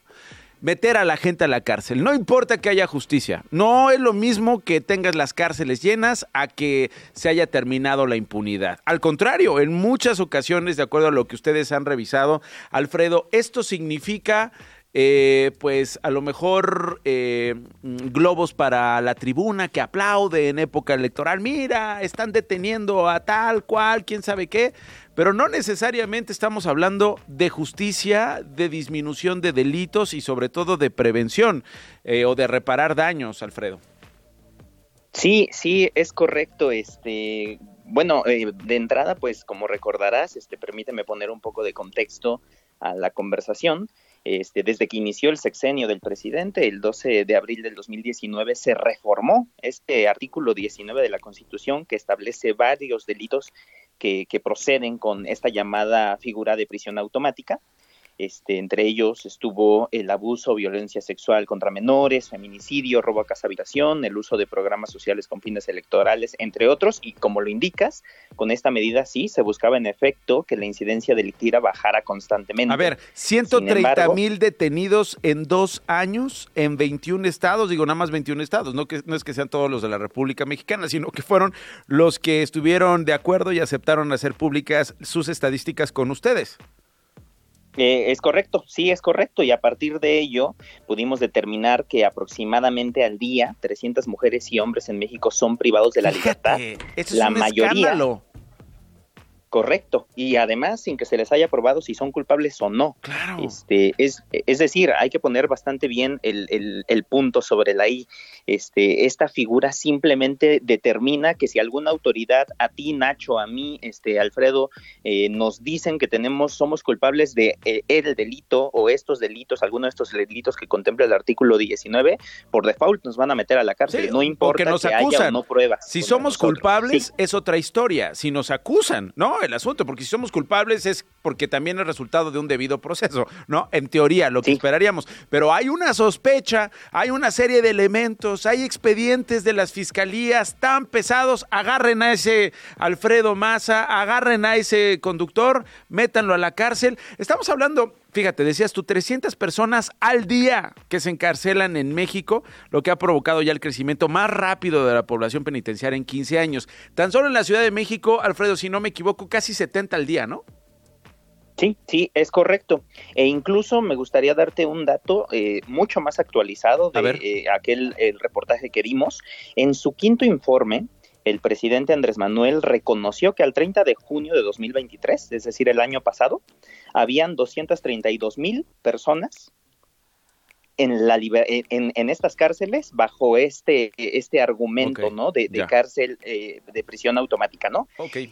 meter a la gente a la cárcel. No importa que haya justicia. No es lo mismo que tengas las cárceles llenas a que se haya terminado la impunidad. Al contrario, en muchas ocasiones, de acuerdo a lo que ustedes han revisado, Alfredo, esto significa... eh, pues a lo mejor eh, globos para la tribuna que aplaude en época electoral. Mira, están deteniendo a tal cual, quién sabe qué. Pero no necesariamente estamos hablando de justicia, de disminución de delitos y sobre todo de prevención eh, o de reparar daños, Alfredo. Sí, sí, es correcto. Este, bueno, eh, de entrada, pues como recordarás, este, permíteme poner un poco de contexto a la conversación. Este, desde que inició el sexenio del presidente, el 12 de abril del 2019, se reformó este artículo 19 de la Constitución que establece varios delitos que, que proceden con esta llamada figura de prisión automática. Este, entre ellos estuvo el abuso violencia sexual contra menores, feminicidio, robo a casa habitación, el uso de programas sociales con fines electorales, entre otros, y como lo indicas, con esta medida sí se buscaba en efecto que la incidencia delictiva bajara constantemente. A ver, 130 mil detenidos en dos años en 21 estados, digo nada más 21 estados, no, que, no es que sean todos los de la República Mexicana, sino que fueron los que estuvieron de acuerdo y aceptaron hacer públicas sus estadísticas con ustedes. Eh, es correcto, sí es correcto y a partir de ello pudimos determinar que aproximadamente al día 300 mujeres y hombres en México son privados de la libertad. la mayoría correcto y además sin que se les haya probado si son culpables o no. Claro. Este, es, es decir, hay que poner bastante bien el, el, punto sobre la I. Este, esta figura simplemente determina que si alguna autoridad, a ti, Nacho, a mí, este, Alfredo, eh, nos dicen que tenemos, somos culpables de eh, el delito o estos delitos, alguno de estos delitos que contempla el artículo 19, por default nos van a meter a la cárcel. no importa nos que acusan. haya o no pruebas. Si somos culpables, es otra historia. Si nos acusan, ¿no? El asunto, porque si somos culpables es porque también es resultado de un debido proceso, ¿no? En teoría, lo que esperaríamos. Pero hay una sospecha, hay una serie de elementos, hay expedientes de las fiscalías tan pesados, agarren a ese Alfredo Maza, agarren a ese conductor, métanlo a la cárcel. Estamos hablando fíjate, decías tú, 300 personas al día que se encarcelan en México, lo que ha provocado ya el crecimiento más rápido de la población penitenciaria en 15 años. Tan solo en la Ciudad de México, Alfredo, si no me equivoco, casi 70 al día, ¿no? Sí, sí, es correcto. E incluso me gustaría darte un dato eh, mucho más actualizado de eh, aquel el reportaje que dimos. En su quinto informe, el presidente Andrés Manuel reconoció que al 30 de junio de 2023, es decir, el año pasado, habían 232 mil personas en, la en, en, estas cárceles bajo este, este argumento, ¿no? De, cárcel, eh, de prisión automática, ¿no?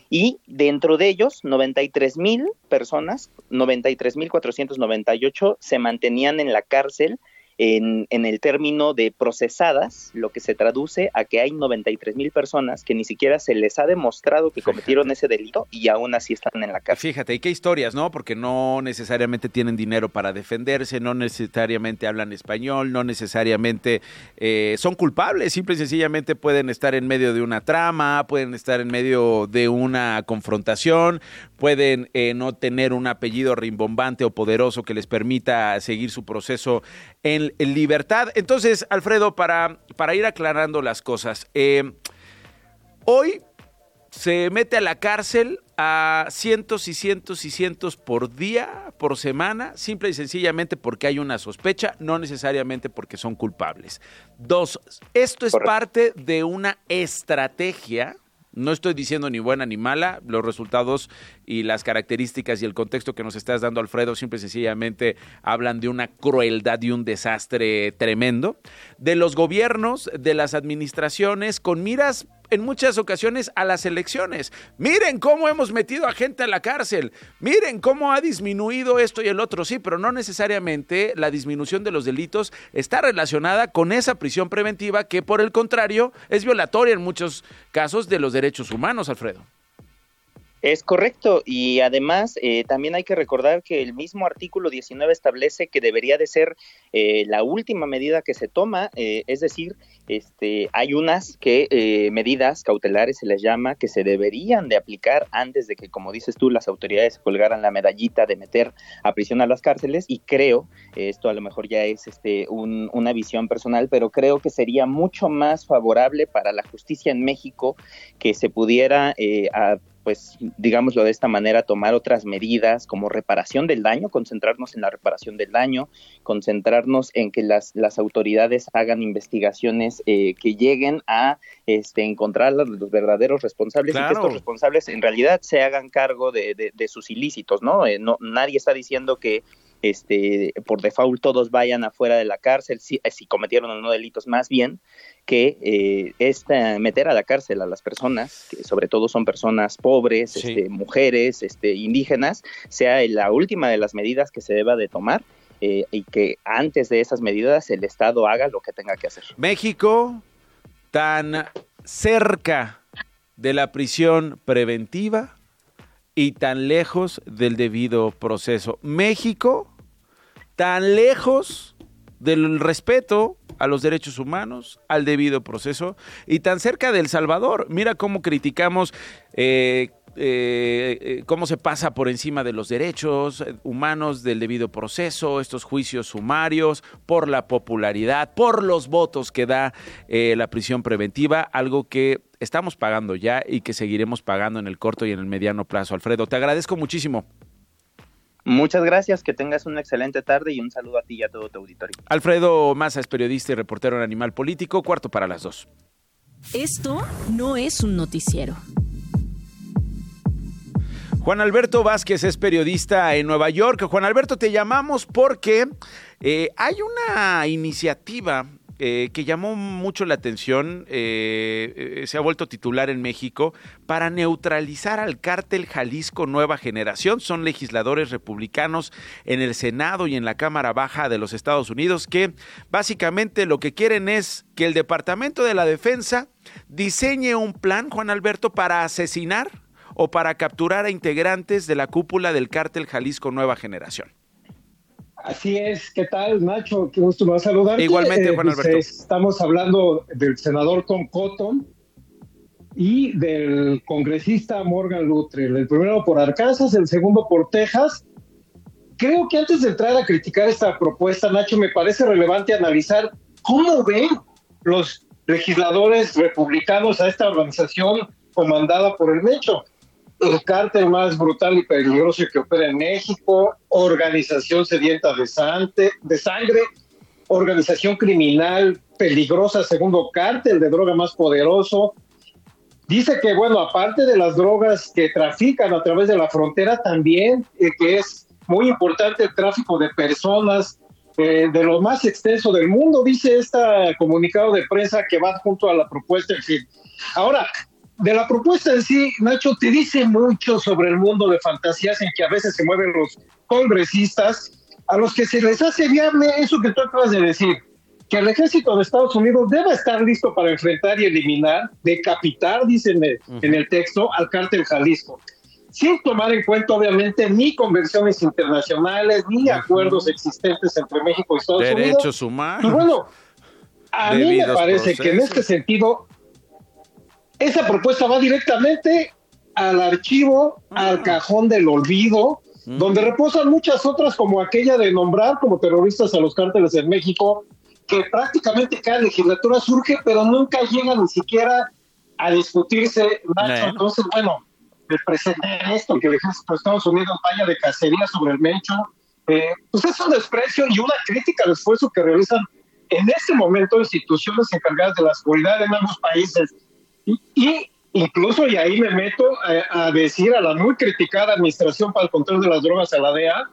Y dentro de ellos, 93 mil personas, 93 mil 498 se mantenían en la cárcel en, en, el término de procesadas, lo que se traduce a que hay 93 mil personas que ni siquiera se les ha demostrado que cometieron ese delito y aún así están en la cárcel. Fíjate, y qué historias, ¿no? Porque no necesariamente tienen dinero para defenderse, no necesariamente hablan español, no necesariamente eh, son culpables, simple y sencillamente pueden estar en medio de una trama, pueden estar en medio de una confrontación, pueden eh, no tener un apellido rimbombante o poderoso que les permita seguir su proceso en, libertad. Entonces, Alfredo, para, para ir aclarando las cosas, eh, hoy se mete a la cárcel a cientos y cientos y cientos por día, por semana, simple y sencillamente porque hay una sospecha, no necesariamente porque son culpables. Dos, esto es parte de una estrategia no estoy diciendo ni buena ni mala, los resultados y las características y el contexto que nos estás dando, Alfredo, simple y sencillamente hablan de una crueldad y un desastre tremendo. De los gobiernos, de las administraciones, con miras en muchas ocasiones a las elecciones. Miren cómo hemos metido a gente a la cárcel. Miren cómo ha disminuido esto y el otro. Sí, pero no necesariamente la disminución de los delitos está relacionada con esa prisión preventiva que por el contrario es violatoria en muchos casos de los derechos humanos, Alfredo. Es correcto y además eh, también hay que recordar que el mismo artículo 19 establece que debería de ser eh, la última medida que se toma, eh, es decir, este, hay unas que medidas cautelares se les llama que se deberían de aplicar antes de que, como dices tú, las autoridades colgaran la medallita de meter a prisión a las cárceles y creo, esto a lo mejor ya es este, una visión personal, pero creo que sería mucho más favorable para la justicia en México que se pudiera a, pues digámoslo de esta manera, tomar otras medidas como reparación del daño, concentrarnos en la reparación del daño, concentrarnos en que las, las autoridades hagan investigaciones eh, que lleguen a este, encontrar los, los verdaderos responsables y que estos responsables en realidad se hagan cargo de, de, sus ilícitos, ¿no? Eh, ¿no? Nadie está diciendo que este, por default todos vayan afuera de la cárcel si, si cometieron o no delitos, más bien que eh, esta, meter a la cárcel a las personas, que sobre todo son personas pobres, este, mujeres, este, indígenas, sea la última de las medidas que se deba de tomar eh, y que antes de esas medidas el Estado haga lo que tenga que hacer. México, tan cerca de la prisión preventiva y tan lejos del debido proceso. México, tan lejos del respeto a los derechos humanos, al debido proceso y tan cerca del Salvador. Mira cómo criticamos eh, eh, eh, cómo se pasa por encima de los derechos humanos del debido proceso, estos juicios sumarios, por la popularidad, por los votos que da la prisión preventiva, algo que estamos pagando ya y que seguiremos pagando en el corto y en el mediano plazo. Alfredo, te agradezco muchísimo. Muchas gracias, que tengas una excelente tarde y un saludo a ti y a todo tu auditorio. Alfredo Maza es periodista y reportero en Animal Político, cuarto para las dos. Esto no es un noticiero. Juan Alberto Vázquez es periodista en Nueva York. Juan Alberto, te llamamos porque eh, hay una iniciativa eh, que llamó mucho la atención, eh, eh, se ha vuelto titular en México, para neutralizar al cártel Jalisco Nueva Generación. Son legisladores republicanos en el Senado y en la Cámara Baja de los Estados Unidos que básicamente lo que quieren es que el Departamento de la Defensa diseñe un plan, Juan Alberto, para asesinar o para capturar a integrantes de la cúpula del cártel Jalisco Nueva Generación. Así es, ¿qué tal, Nacho? Qué gusto me saludar. Igualmente, Juan pues, Alberto. estamos hablando del senador Tom Cotton y del congresista Morgan Luttrell. El primero por Arkansas, el segundo por Texas. Creo que antes de entrar a criticar esta propuesta, Nacho, me parece relevante analizar cómo ven los legisladores republicanos a esta organización comandada por el Mecho el cártel más brutal y peligroso que opera en México, organización sedienta de, de sangre, organización criminal peligrosa, segundo cártel de droga más poderoso. Dice que, bueno, aparte de las drogas que trafican a través de la frontera, también eh, que es muy importante el tráfico de personas, eh, de lo más extenso del mundo, dice este comunicado de prensa que va junto a la propuesta. En fin. Ahora, de la propuesta en sí, Nacho, te dice mucho sobre el mundo de fantasías en que a veces se mueven los congresistas, a los que se les hace viable eso que tú acabas de decir, que el ejército de Estados Unidos debe estar listo para enfrentar y eliminar, decapitar, dicen en el texto, al cártel Jalisco, sin tomar en cuenta obviamente ni convenciones internacionales, ni acuerdos existentes entre México y Estados Unidos. Derechos humanos. Y bueno, a mí me parece que en este sentido esa propuesta va directamente al archivo, al cajón del olvido, donde reposan muchas otras como aquella de nombrar como terroristas a los cárteles en México, que prácticamente cada legislatura surge, pero nunca llega ni siquiera a discutirse. Entonces, bueno, me presenté esto, que el ejército de Estados Unidos vaya de cacería sobre el Mencho, eh, pues es un desprecio y una crítica al esfuerzo que realizan en este momento instituciones encargadas de la seguridad en ambos países y, incluso, y ahí me meto a, decir a la muy criticada Administración para el Control de las Drogas, a la DEA,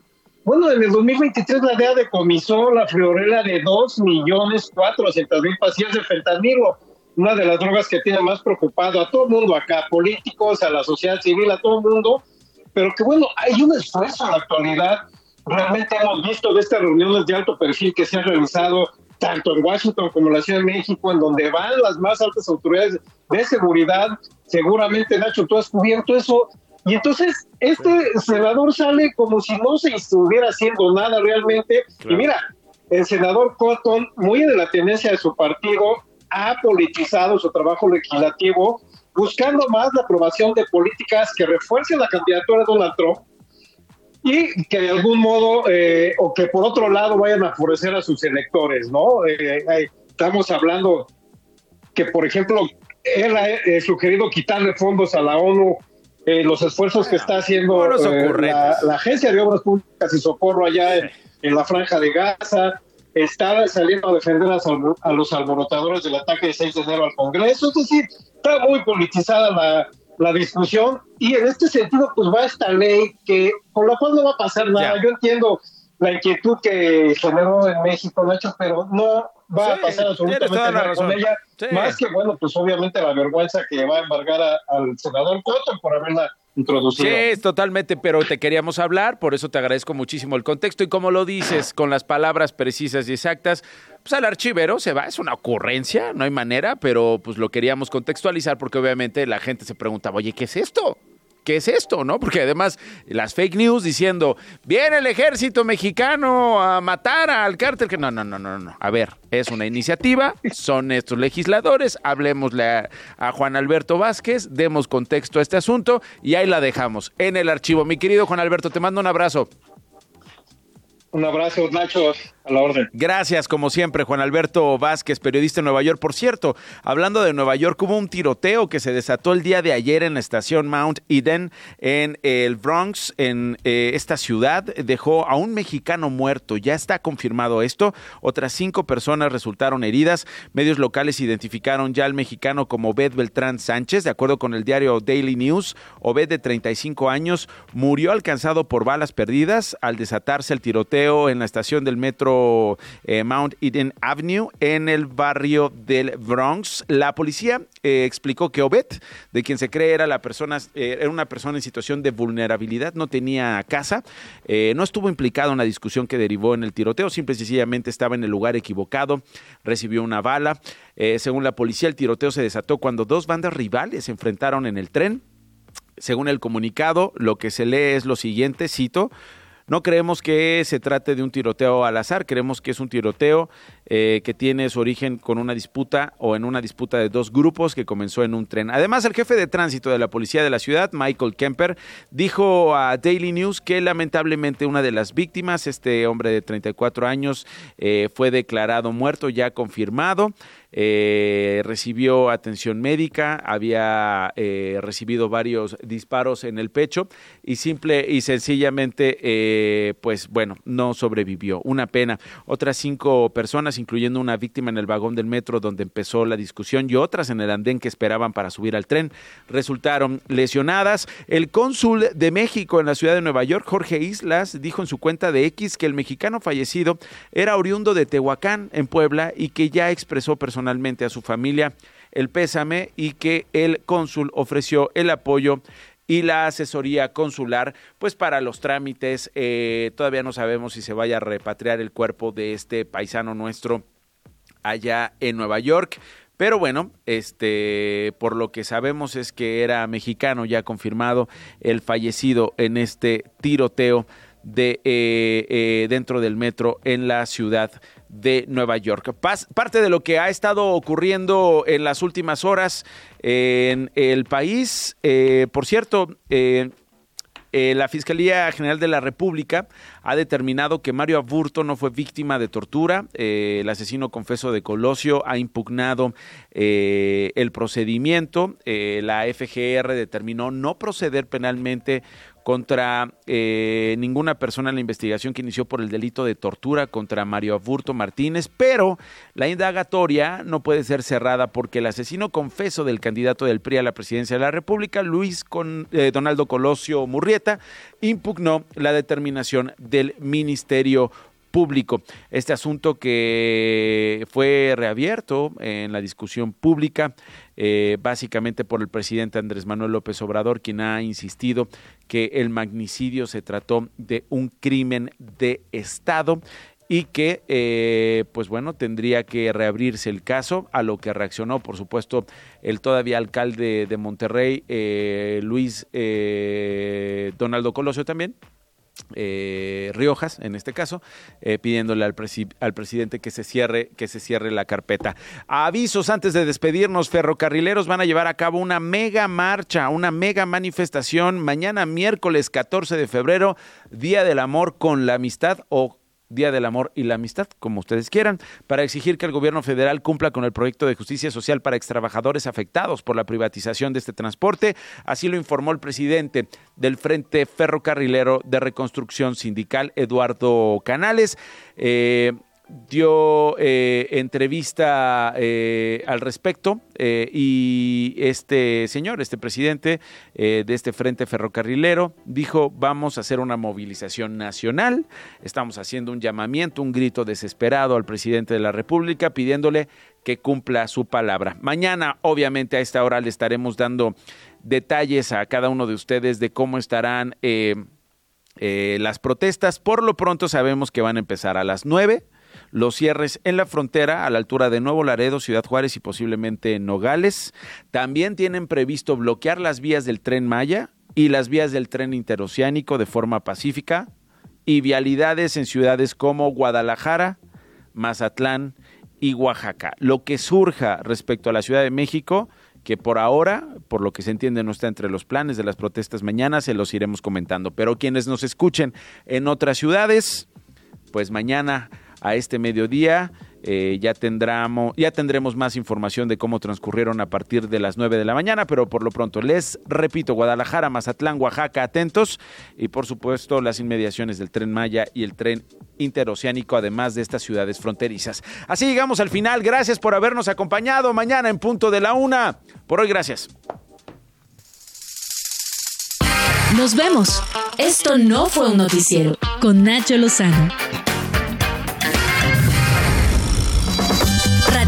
bueno, en el 2023 la DEA decomisó la florela de 2.400.000 pastillas de fentanilo, una de las drogas que tiene más preocupado a todo el mundo acá, políticos, a la sociedad civil, a todo el mundo, pero que bueno, hay un esfuerzo en la actualidad. Realmente hemos visto de estas reuniones de alto perfil que se han realizado tanto en Washington como en la Ciudad de México, en donde van las más altas autoridades de seguridad. Seguramente, Nacho, tú has cubierto eso. Y entonces este senador sale como si no se estuviera haciendo nada realmente. Y mira, el senador Cotton, muy de la tendencia de su partido, ha politizado su trabajo legislativo, buscando más la aprobación de políticas que refuercen la candidatura de Donald Trump y que de algún modo, eh, o que por otro lado vayan a favorecer a sus electores, ¿no? Eh, eh, estamos hablando que, por ejemplo, él ha sugerido quitarle fondos a la ONU, los esfuerzos que está haciendo la, Agencia de Obras Públicas y Socorro allá en, la Franja de Gaza, está saliendo a defender a, los alborotadores del ataque de 6 de enero al Congreso, es decir, está muy politizada la, la discusión y en este sentido pues va esta ley que con la cual no va a pasar nada. Yo entiendo la inquietud que generó en México, Nacho, pero no va a pasar absolutamente nada con ella. Más que, bueno, pues obviamente la vergüenza que va a embargar al senador Cotton por haberla Sí, totalmente, pero te queríamos hablar, por eso te agradezco muchísimo el contexto y como lo dices, con las palabras precisas y exactas, pues al archivero se va, es una ocurrencia, no hay manera, pero pues lo queríamos contextualizar porque obviamente la gente se preguntaba, oye, ¿qué es esto? ¿Qué es esto? ¿No? Porque además las fake news diciendo, viene el ejército mexicano a matar al cártel, que no, no, no, no, no. A ver, es una iniciativa, son estos legisladores, hablemosle a, a Juan Alberto Vázquez, demos contexto a este asunto y ahí la dejamos en el archivo. Mi querido Juan Alberto, te mando un abrazo. Un abrazo, Nacho. A la orden. Gracias, como siempre, Juan Alberto Vázquez, periodista en Nueva York. Por cierto, hablando de Nueva York, hubo un tiroteo que se desató el día de ayer en la estación Mount Eden, en el Bronx, en eh, esta ciudad. Dejó a un mexicano muerto. Ya está confirmado esto. Otras cinco personas resultaron heridas. Medios locales identificaron ya al mexicano como Obed Beltrán Sánchez. De acuerdo con el diario Daily News, Obed, de 35 años, murió alcanzado por balas perdidas al desatarse el tiroteo en la estación del metro eh, Mount Eden Avenue en el barrio del Bronx. La policía eh, explicó que Obed, de quien se cree era la persona, eh, era una persona en situación de vulnerabilidad, no tenía casa, no estuvo implicado en la discusión que derivó en el tiroteo, simple y sencillamente estaba en el lugar equivocado, recibió una bala. según la policía, el tiroteo se desató cuando dos bandas rivales se enfrentaron en el tren. Según el comunicado, lo que se lee es lo siguiente, cito, no creemos que se trate de un tiroteo al azar, creemos que es un tiroteo eh, que tiene su origen con una disputa o en una disputa de dos grupos que comenzó en un tren. Además, el jefe de tránsito de la policía de la ciudad, Michael Kemper, dijo a Daily News que lamentablemente una de las víctimas, este hombre de 34 años, eh, fue declarado muerto, ya confirmado. Eh, recibió atención médica, había eh, recibido varios disparos en el pecho y simple y sencillamente, eh, pues bueno, no sobrevivió. Una pena. Otras cinco personas, incluyendo una víctima en el vagón del metro donde empezó la discusión y otras en el andén que esperaban para subir al tren, resultaron lesionadas. El cónsul de México en la ciudad de Nueva York, Jorge Islas, dijo en su cuenta de X que el mexicano fallecido era oriundo de Tehuacán, en Puebla, y que ya expresó personalmente personalmente a su familia el pésame y que el cónsul ofreció el apoyo y la asesoría consular, pues para los trámites. Eh, todavía no sabemos si se vaya a repatriar el cuerpo de este paisano nuestro allá en Nueva York. Pero bueno, este, por lo que sabemos es que era mexicano ya confirmado el fallecido en este tiroteo de eh, eh, dentro del metro en la ciudad de Nueva York. parte de lo que ha estado ocurriendo en las últimas horas en el país, eh, por cierto, eh, eh, la Fiscalía General de la República ha determinado que Mario Aburto no fue víctima de tortura. el asesino confeso de Colosio ha impugnado el procedimiento. la FGR determinó no proceder penalmente contra eh, ninguna persona en la investigación que inició por el delito de tortura contra Mario Aburto Martínez, pero la indagatoria no puede ser cerrada porque el asesino confeso del candidato del PRI a la presidencia de la República, Luis con, eh, Donaldo Colosio Murrieta, impugnó la determinación del Ministerio público. Este asunto que fue reabierto en la discusión pública, eh, básicamente por el presidente Andrés Manuel López Obrador, quien ha insistido que el magnicidio se trató de un crimen de Estado y que, eh, pues bueno, tendría que reabrirse el caso, a lo que reaccionó, por supuesto, el todavía alcalde de Monterrey, eh, Luis Donaldo Colosio también, eh, Riojas, en este caso, eh, pidiéndole al, al, presidente que se cierre, que se cierre la carpeta. Avisos antes de despedirnos, ferrocarrileros van a llevar a cabo una mega marcha, una mega manifestación mañana miércoles 14 de febrero, Día del Amor con la Amistad o Día del Amor y la Amistad, como ustedes quieran, para exigir que el gobierno federal cumpla con el proyecto de justicia social para extrabajadores afectados por la privatización de este transporte. Así lo informó el presidente del Frente Ferrocarrilero de Reconstrucción Sindical, Eduardo Canales. Eh, dio eh, entrevista eh, al respecto eh, y este señor, este presidente de este Frente Ferrocarrilero, dijo vamos a hacer una movilización nacional, estamos haciendo un llamamiento, un grito desesperado al presidente de la República pidiéndole que cumpla su palabra. Mañana, obviamente, a esta hora le estaremos dando detalles a cada uno de ustedes de cómo estarán las protestas. Por lo pronto sabemos que van a empezar a las nueve los cierres en la frontera a la altura de Nuevo Laredo, Ciudad Juárez y posiblemente Nogales. También tienen previsto bloquear las vías del tren Maya y las vías del tren interoceánico de forma pacífica y vialidades en ciudades como Guadalajara, Mazatlán y Oaxaca. Lo que surja respecto a la Ciudad de México, que por ahora, por lo que se entiende, no está entre los planes de las protestas mañana, se los iremos comentando. Pero quienes nos escuchen en otras ciudades, pues mañana a este mediodía. Eh, ya, tendremos, ya tendremos más información de cómo transcurrieron a partir de las 9 de la mañana, pero por lo pronto les repito, Guadalajara, Mazatlán, Oaxaca, atentos y por supuesto las inmediaciones del tren Maya y el tren interoceánico, además de estas ciudades fronterizas. Así llegamos al final, gracias por habernos acompañado mañana en punto de la una. Por hoy, gracias. Nos vemos. Esto no fue un noticiero con Nacho Lozano.